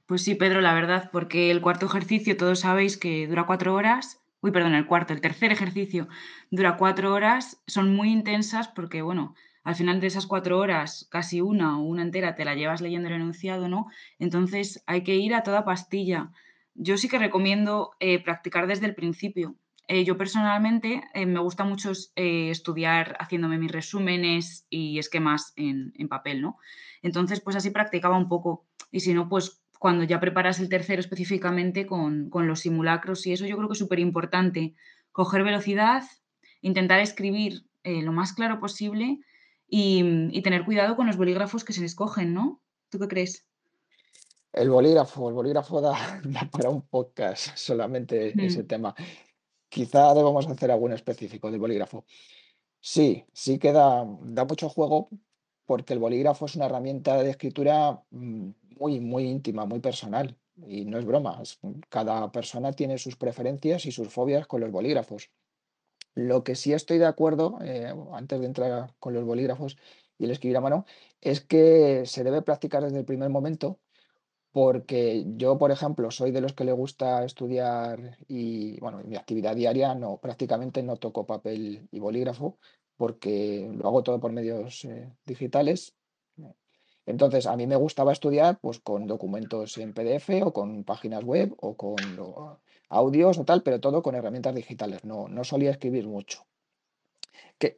Pues sí, Pedro, la verdad, porque el cuarto ejercicio todos sabéis que dura cuatro horas. Uy, perdón, el cuarto, el tercer ejercicio dura cuatro horas. Son muy intensas porque, bueno, al final de esas cuatro horas, casi una o una entera te la llevas leyendo el enunciado, ¿no? Entonces hay que ir a toda pastilla. Yo sí que recomiendo eh, practicar desde el principio. Eh, yo personalmente eh, me gusta mucho estudiar haciéndome mis resúmenes y esquemas en, papel, ¿no? Entonces, pues así practicaba un poco. Y si no, pues cuando ya preparas el tercero específicamente con, con los simulacros y eso yo creo que es súper importante. Coger velocidad, intentar escribir lo más claro posible y, tener cuidado con los bolígrafos que se escogen, ¿no? ¿Tú qué crees? El bolígrafo, el bolígrafo da, para un podcast solamente ese tema. Quizá debamos hacer algún específico del bolígrafo. Sí, sí que da, mucho juego porque el bolígrafo es una herramienta de escritura mm, muy, muy íntima, muy personal. Y no es broma, cada persona tiene sus preferencias y sus fobias con los bolígrafos. Lo que sí estoy de acuerdo, eh, antes de entrar con los bolígrafos y el escribir a mano, es que se debe practicar desde el primer momento, porque yo, por ejemplo, soy de los que le gusta estudiar y, bueno, en mi actividad diaria no, prácticamente no toco papel y bolígrafo, porque lo hago todo por medios eh, digitales. Entonces, a mí me gustaba estudiar pues, con documentos en PDF o con páginas web o con audios o tal, pero todo con herramientas digitales. No, no solía escribir mucho.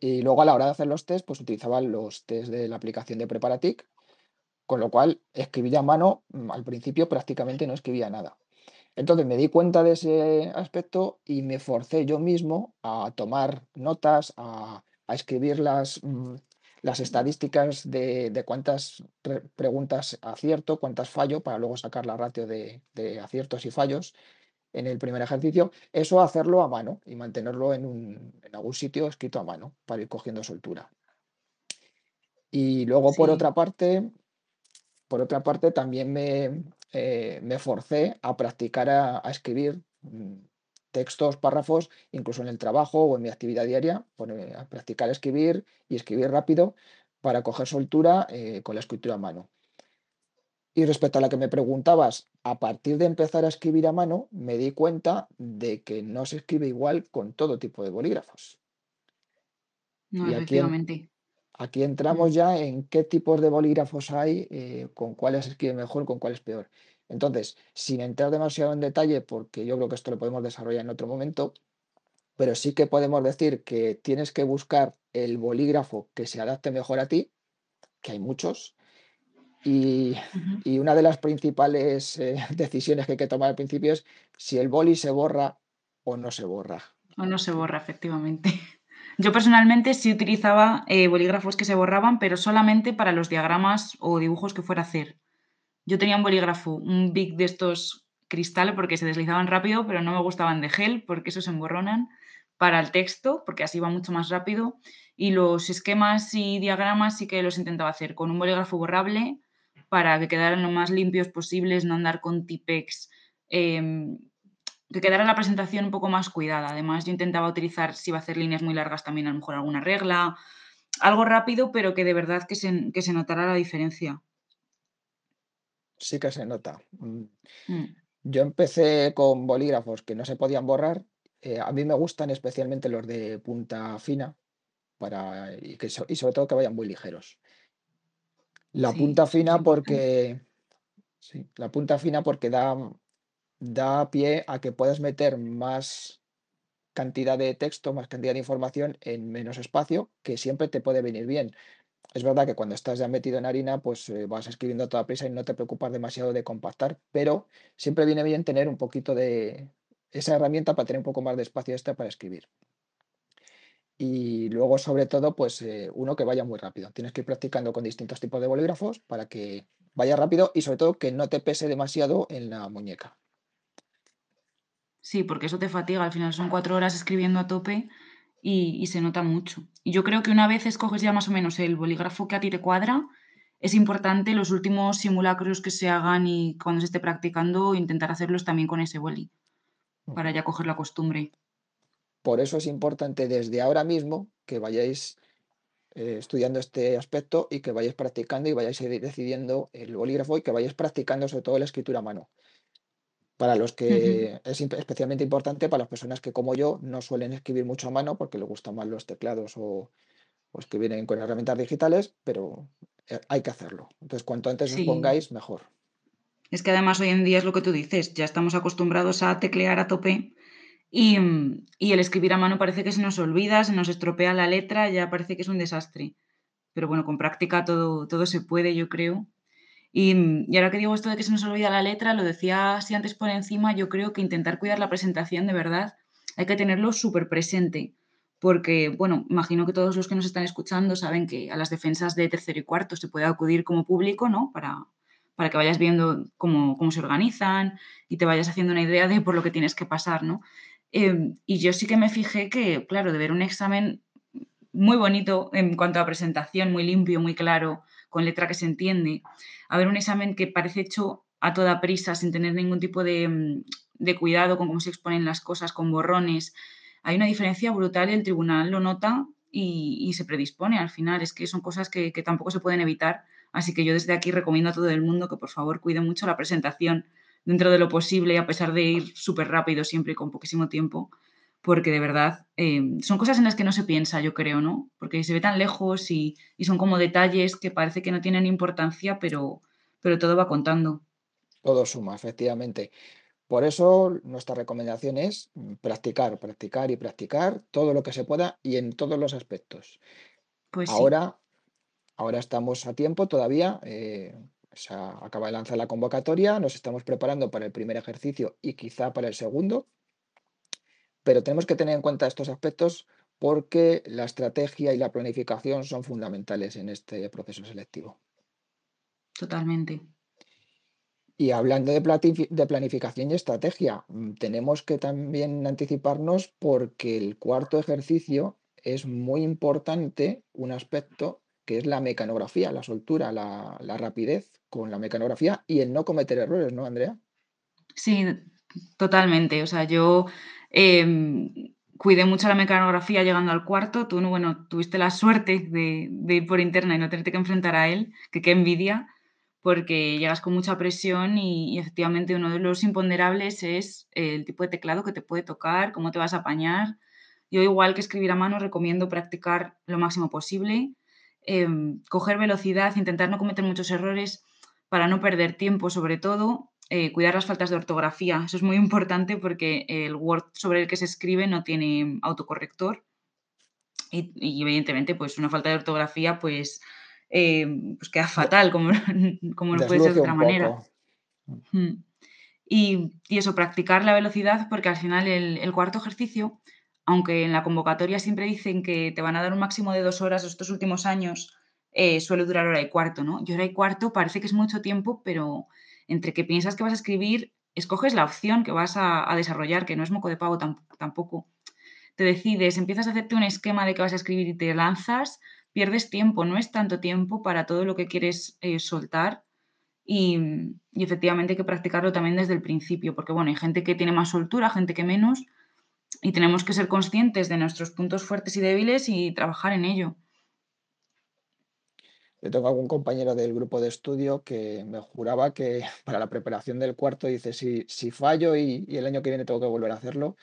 y luego a la hora de hacer los test, pues utilizaba los test de la aplicación de Preparatic, con lo cual escribía a mano, mm, al principio prácticamente no escribía nada. Entonces me di cuenta de ese aspecto y me forcé yo mismo a tomar notas, a, escribir las, mm, las estadísticas de, cuántas preguntas acierto, cuántas fallo, para luego sacar la ratio de, de aciertos y fallos en el primer ejercicio, eso hacerlo a mano y mantenerlo en, un, en algún sitio escrito a mano para ir cogiendo soltura. Y luego, por otra parte, por otra parte, también me, eh, me forcé a practicar a, escribir mm, textos, párrafos, incluso en el trabajo o en mi actividad diaria, a practicar a escribir y escribir rápido para coger soltura eh, con la escritura a mano. Y respecto a la que me preguntabas, a partir de empezar a escribir a mano, me di cuenta de que no se escribe igual con todo tipo de bolígrafos. No, efectivamente. Aquí, entramos mm. ya en qué tipos de bolígrafos hay, eh, con cuáles se escribe mejor, con cuáles peor. Entonces, sin entrar demasiado en detalle, porque yo creo que esto lo podemos desarrollar en otro momento, pero sí que podemos decir que tienes que buscar el bolígrafo que se adapte mejor a ti, que hay muchos, Y, y una de las principales eh, decisiones que hay que tomar al principio es si el boli se borra o no se borra. O no se borra, efectivamente. Yo personalmente sí utilizaba eh, bolígrafos que se borraban, pero solamente para los diagramas o dibujos que fuera a hacer. Yo tenía un bolígrafo, un Bic de estos cristal porque se deslizaban rápido, pero no me gustaban de gel porque esos se emborronan. Para el texto, porque así va mucho más rápido. Y los esquemas y diagramas sí que los intentaba hacer con un bolígrafo borrable para que quedaran lo más limpios posibles, no andar con Tipex. em, que quedara la presentación un poco más cuidada. Además, yo intentaba utilizar, si iba a hacer líneas muy largas, también a lo mejor alguna regla. Algo rápido, pero que de verdad que se, que se notara la diferencia. Sí que se nota. Mm, Mm. Yo empecé con bolígrafos que no se podían borrar. eh, a mí me gustan especialmente los de punta fina para, y, que, so- y sobre todo que vayan muy ligeros. La Sí, punta fina porque, sí, la punta fina porque da, da pie a que puedas meter más cantidad de texto, más cantidad de información en menos espacio, que siempre te puede venir bien. Es verdad que cuando estás ya metido en harina, pues eh, vas escribiendo a toda prisa y no te preocupas demasiado de compactar, pero siempre viene bien tener un poquito de esa herramienta para tener un poco más de espacio extra para escribir. Y luego, sobre todo, pues eh, uno que vaya muy rápido. Tienes que ir practicando con distintos tipos de bolígrafos para que vaya rápido y sobre todo que no te pese demasiado en la muñeca. Sí, porque eso te fatiga. Al final son cuatro horas escribiendo a tope y, y se nota mucho. Y yo creo que una vez escoges ya más o menos el bolígrafo que a ti te cuadra, es importante los últimos simulacros que se hagan y cuando se esté practicando, intentar hacerlos también con ese boli, para ya coger la costumbre. Por eso es importante desde ahora mismo que vayáis eh, estudiando este aspecto y que vayáis practicando y vayáis decidiendo el bolígrafo y que vayáis practicando sobre todo la escritura a mano. Para los que es especialmente importante para las personas que como yo no suelen escribir mucho a mano porque les gustan más los teclados o, o escribir en- con herramientas digitales, pero eh, hay que hacerlo. Entonces, cuanto antes os pongáis, mejor. Es que además hoy en día es lo que tú dices, ya estamos acostumbrados a teclear a tope y, mm, y el escribir a mano parece que se nos olvida, se nos estropea la letra, ya parece que es un desastre. Pero bueno, con práctica todo, todo se puede, yo creo. Y, mm, y ahora que digo esto de que se nos olvida la letra, lo decía así antes por encima, yo creo que intentar cuidar la presentación de verdad hay que tenerlo súper presente. Porque, bueno, imagino que todos los que nos están escuchando saben que a las defensas de tercero y cuarto se puede acudir como público, ¿no? Para, para que vayas viendo cómo, cómo se organizan y te vayas haciendo una idea de por lo que tienes que pasar, ¿no? Em, y yo sí que me fijé que, claro, de ver un examen muy bonito en cuanto a presentación, muy limpio, muy claro, con letra que se entiende, a ver un examen que parece hecho a toda prisa, sin tener ningún tipo de, mm, de cuidado con cómo se exponen las cosas, con borrones. Hay una diferencia brutal y el tribunal lo nota y, se predispone al final. Es que son cosas que tampoco se pueden evitar. Así que yo desde aquí recomiendo a todo el mundo que por favor cuide mucho la presentación dentro de lo posible, a pesar de ir súper rápido siempre y con poquísimo tiempo, porque de verdad eh, son cosas en las que no se piensa, yo creo, ¿no? Porque se ve tan lejos y, y son como detalles que parece que no tienen importancia, pero, pero todo va contando. Todo suma, efectivamente. Por eso nuestra recomendación es practicar, practicar y practicar todo lo que se pueda y en todos los aspectos. Pues sí, Ahora, ahora estamos a tiempo todavía. eh, se acaba de lanzar la convocatoria, nos estamos preparando para el primer ejercicio y quizá para el segundo, pero tenemos que tener en cuenta estos aspectos porque la estrategia y la planificación son fundamentales en este proceso selectivo. totalmente. Y hablando de planificación y estrategia, mm, tenemos que también anticiparnos porque el cuarto ejercicio es muy importante, un aspecto que es la mecanografía, la soltura, la, rapidez con la mecanografía y el no cometer errores, ¿no, Andrea? Sí, totalmente. O sea, yo em, cuidé mucho la mecanografía llegando al cuarto. Tú, no, bueno, tuviste la suerte de, de ir por interna y no tenerte que enfrentar a él, que qué envidia, porque llegas con mucha presión y, y efectivamente uno de los imponderables es el tipo de teclado que te puede tocar, cómo te vas a apañar. Yo, igual que escribir a mano, recomiendo practicar lo máximo posible, em, coger velocidad, intentar no cometer muchos errores para no perder tiempo, sobre todo, eh, cuidar las faltas de ortografía. Eso es muy importante porque el Word sobre el que se escribe no tiene autocorrector y, y evidentemente, pues una falta de ortografía, pues eh, pues queda fatal, como, como no puede ser de otra manera. Mm. Y, eso, practicar la velocidad, porque al final el, cuarto ejercicio, aunque en la convocatoria siempre dicen que te van a dar un máximo de dos horas estos últimos años, eh, suele durar hora y cuarto, ¿no? Y hora y cuarto parece que es mucho tiempo, pero entre que piensas que vas a escribir, escoges la opción que vas a, desarrollar, que no es moco de pavo tampoco. Te decides, empiezas a hacerte un esquema de que vas a escribir y te lanzas, pierdes tiempo, no es tanto tiempo para todo lo que quieres eh, soltar y, efectivamente hay que practicarlo también desde el principio, porque bueno, hay gente que tiene más soltura, gente que menos, y tenemos que ser conscientes de nuestros puntos fuertes y débiles y trabajar en ello. Yo tengo algún compañero del grupo de estudio que me juraba que para la preparación del cuarto dice, si, si fallo y, el año que viene tengo que volver a hacerlo,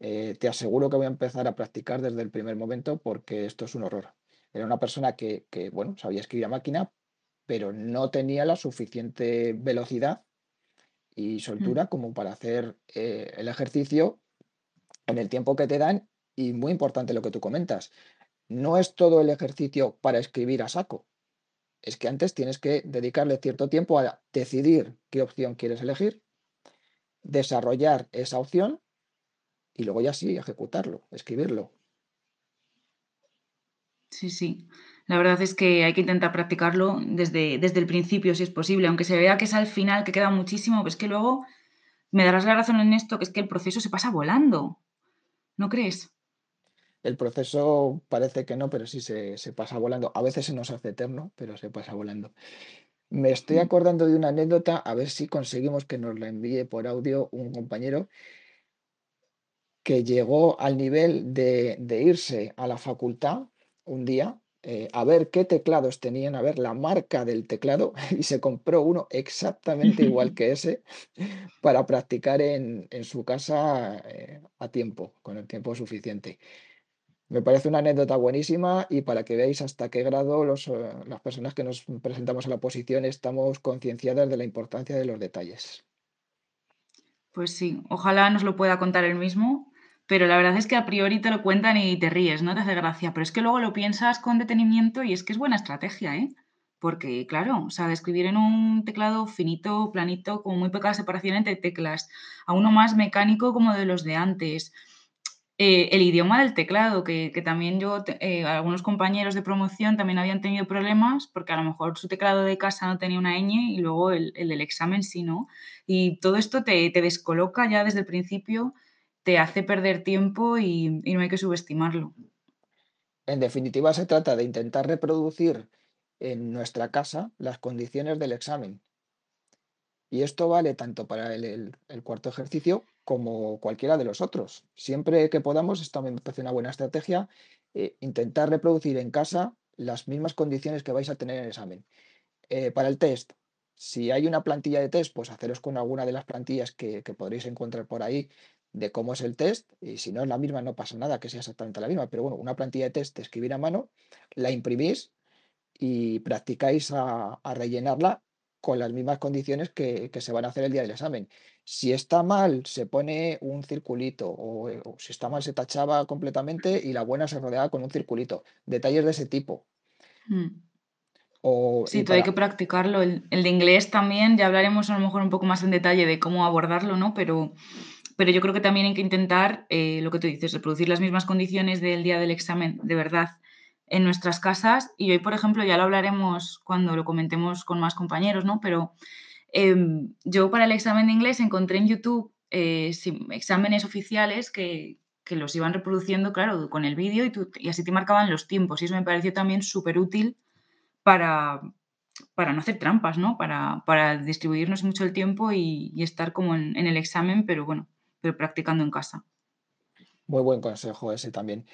eh, te aseguro que voy a empezar a practicar desde el primer momento porque esto es un horror. Era una persona que, que bueno, sabía escribir a máquina, pero no tenía la suficiente velocidad y soltura como para hacer eh, el ejercicio en el tiempo que te dan. Y muy importante lo que tú comentas, no es todo el ejercicio para escribir a saco. Es que antes tienes que dedicarle cierto tiempo a decidir qué opción quieres elegir, desarrollar esa opción y luego ya sí ejecutarlo, escribirlo. Sí, sí. La verdad es que hay que intentar practicarlo desde, desde el principio, si es posible, aunque se vea que es al final, que queda muchísimo, pues que luego me darás la razón en esto, que es que el proceso se pasa volando. ¿No crees? El proceso parece que no, pero sí se, pasa volando. A veces se nos hace eterno, pero se pasa volando. Me estoy mm. acordando de una anécdota, a ver si conseguimos que nos la envíe por audio un compañero que llegó al nivel de, de irse a la facultad un día eh, a ver qué teclados tenían, a ver la marca del teclado y se compró uno exactamente igual que ese para practicar en, su casa eh, a tiempo, con el tiempo suficiente. Me parece una anécdota buenísima y para que veáis hasta qué grado los, eh, las personas que nos presentamos a la oposición estamos concienciadas de la importancia de los detalles. Pues sí, ojalá nos lo pueda contar él mismo pero la verdad es que a priori te lo cuentan y te ríes, no te hace gracia, pero es que luego lo piensas con detenimiento y es que es buena estrategia, ¿eh? Porque, claro, o sea, escribir en un teclado finito, planito, con muy poca separación entre teclas, a uno más mecánico como de los de antes. Eh, el idioma del teclado, que, también yo, eh, algunos compañeros de promoción también habían tenido problemas porque a lo mejor su teclado de casa no tenía una ñ y luego el, del examen sí, ¿no? Y todo esto te, te descoloca ya desde el principio te hace perder tiempo y, no hay que subestimarlo. En definitiva, se trata de intentar reproducir en nuestra casa las condiciones del examen. Y esto vale tanto para el, cuarto ejercicio como cualquiera de los otros. Siempre que podamos, esto me parece una buena estrategia, eh, intentar reproducir en casa las mismas condiciones que vais a tener en el examen. Eh, para el test, si hay una plantilla de test, pues haceros con alguna de las plantillas que, que podréis encontrar por ahí de cómo es el test, y si no es la misma no pasa nada que sea exactamente la misma, pero bueno, una plantilla de test de escribir a mano, la imprimís y practicáis a, rellenarla con las mismas condiciones que, se van a hacer el día del examen. Si está mal, se pone un circulito, o, si está mal, se tachaba completamente y la buena se rodeaba con un circulito. Detalles de ese tipo. Mm. sí, todo hay que practicarlo. El, el, de inglés también, ya hablaremos a lo mejor un poco más en detalle de cómo abordarlo, ¿no? Pero pero yo creo que también hay que intentar, eh, lo que tú dices, reproducir las mismas condiciones del día del examen, de verdad, en nuestras casas. Y hoy, por ejemplo, ya lo hablaremos cuando lo comentemos con más compañeros, ¿no? Pero em, yo para el examen de inglés encontré en YouTube eh, exámenes oficiales que, los iban reproduciendo, claro, con el vídeo y, y, así te marcaban los tiempos. Y eso me pareció también súper útil para, para no hacer trampas, ¿no? Para, para distribuirnos mucho el tiempo y, estar como en, el examen, pero bueno, pero practicando en casa. Muy buen consejo ese también.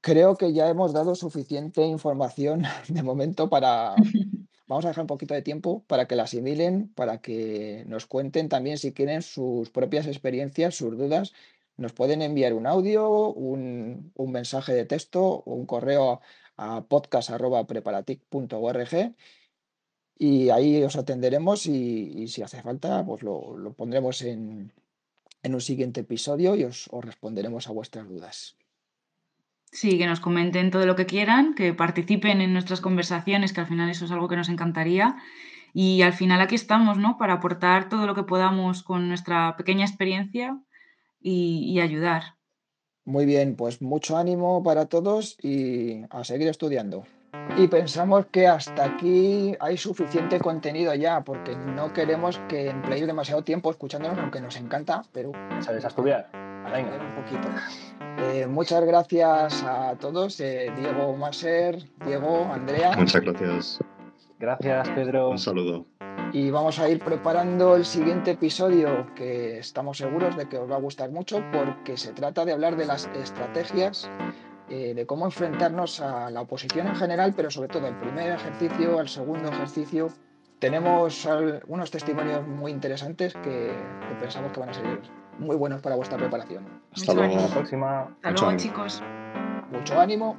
Creo que ya hemos dado suficiente información de momento para... Vamos a dejar un poquito de tiempo para que la asimilen, para que nos cuenten también si quieren sus propias experiencias, sus dudas. Nos pueden enviar un audio, un, mensaje de texto o un correo a podcast.preparatic.org y ahí os atenderemos y, si hace falta, pues lo pondremos en, en un siguiente episodio y os, responderemos a vuestras dudas. Sí, que nos comenten todo lo que quieran, que participen en nuestras conversaciones, que al final eso es algo que nos encantaría. Y al final aquí estamos, ¿no? Para aportar todo lo que podamos con nuestra pequeña experiencia y, y ayudar. Muy bien, pues mucho ánimo para todos y a seguir estudiando. Y pensamos que hasta aquí hay suficiente contenido ya, porque no queremos que empleéis demasiado tiempo escuchándonos, aunque nos encanta, pero... ¿Sabes a estudiar? Venga. Un poquito. Eh, muchas gracias a todos, eh, Diego Maser, Diego, Andrea. Muchas gracias. Gracias, Pedro. Un saludo. Y vamos a ir preparando el siguiente episodio que estamos seguros de que os va a gustar mucho porque se trata de hablar de las estrategias eh, de cómo enfrentarnos a la oposición en general, pero sobre todo el primer ejercicio, al segundo ejercicio. Tenemos unos testimonios muy interesantes que, que, pensamos que van a ser muy buenos para vuestra preparación. Hasta luego. Hasta la próxima. Hasta luego, ánimo. chicos. Mucho ánimo.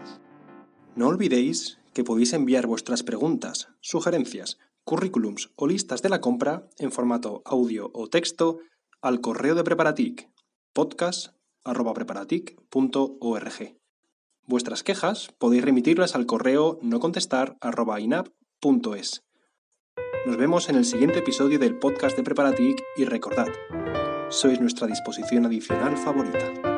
No olvidéis que podéis enviar vuestras preguntas, sugerencias, currículums o listas de la compra en formato audio o texto al correo de Preparatic, podcast.preparatic.org. Vuestras quejas podéis remitirlas al correo no contestar.inap.es. Nos vemos en el siguiente episodio del podcast de Preparatic y recordad, sois nuestra disposición adicional favorita.